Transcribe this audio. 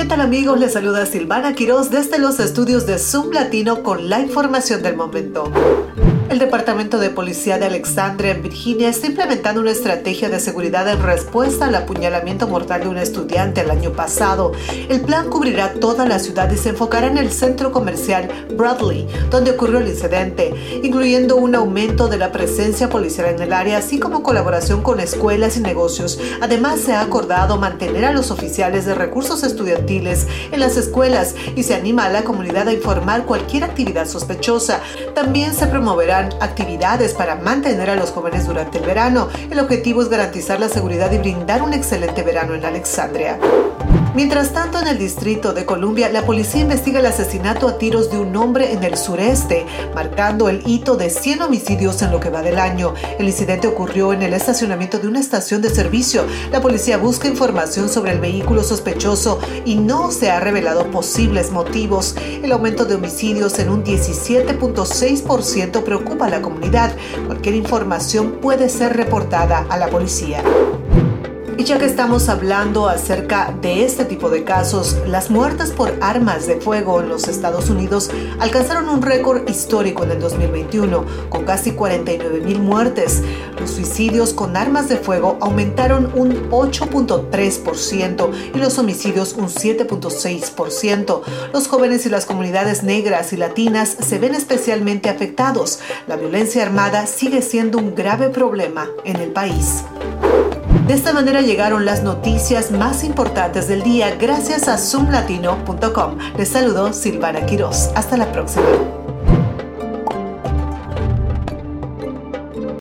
¿Qué tal amigos? Les saluda Silvana Quiroz desde los estudios de Zoom Latino con la información del momento. El Departamento de Policía de Alexandria, en Virginia, está implementando una estrategia de seguridad en respuesta al apuñalamiento mortal de un estudiante el año pasado. El plan cubrirá toda la ciudad y se enfocará en el centro comercial Bradley, donde ocurrió el incidente, incluyendo un aumento de la presencia policial en el área, así como colaboración con escuelas y negocios. Además, se ha acordado mantener a los oficiales de recursos estudiantiles en las escuelas y se anima a la comunidad a informar cualquier actividad sospechosa. También se promoverá actividades para mantener a los jóvenes durante el verano. El objetivo es garantizar la seguridad y brindar un excelente verano en Alexandria. Mientras tanto, en el Distrito de Columbia, la policía investiga el asesinato a tiros de un hombre en el sureste, marcando el hito de 100 homicidios en lo que va del año. El incidente ocurrió en el estacionamiento de una estación de servicio. La policía busca información sobre el vehículo sospechoso y no se ha revelado posibles motivos. El aumento de homicidios en un 17.6% preocupa a la comunidad. Cualquier información puede ser reportada a la policía. Y ya que estamos hablando acerca de este tipo de casos, las muertes por armas de fuego en los Estados Unidos alcanzaron un récord histórico en el 2021, con casi 49 mil muertes. Los suicidios con armas de fuego aumentaron un 8.3% y los homicidios un 7.6%. Los jóvenes y las comunidades negras y latinas se ven especialmente afectados. La violencia armada sigue siendo un grave problema en el país. De esta manera llegaron las noticias más importantes del día gracias a zoomlatino.com. Les saludo Silvana Quiroz. Hasta la próxima.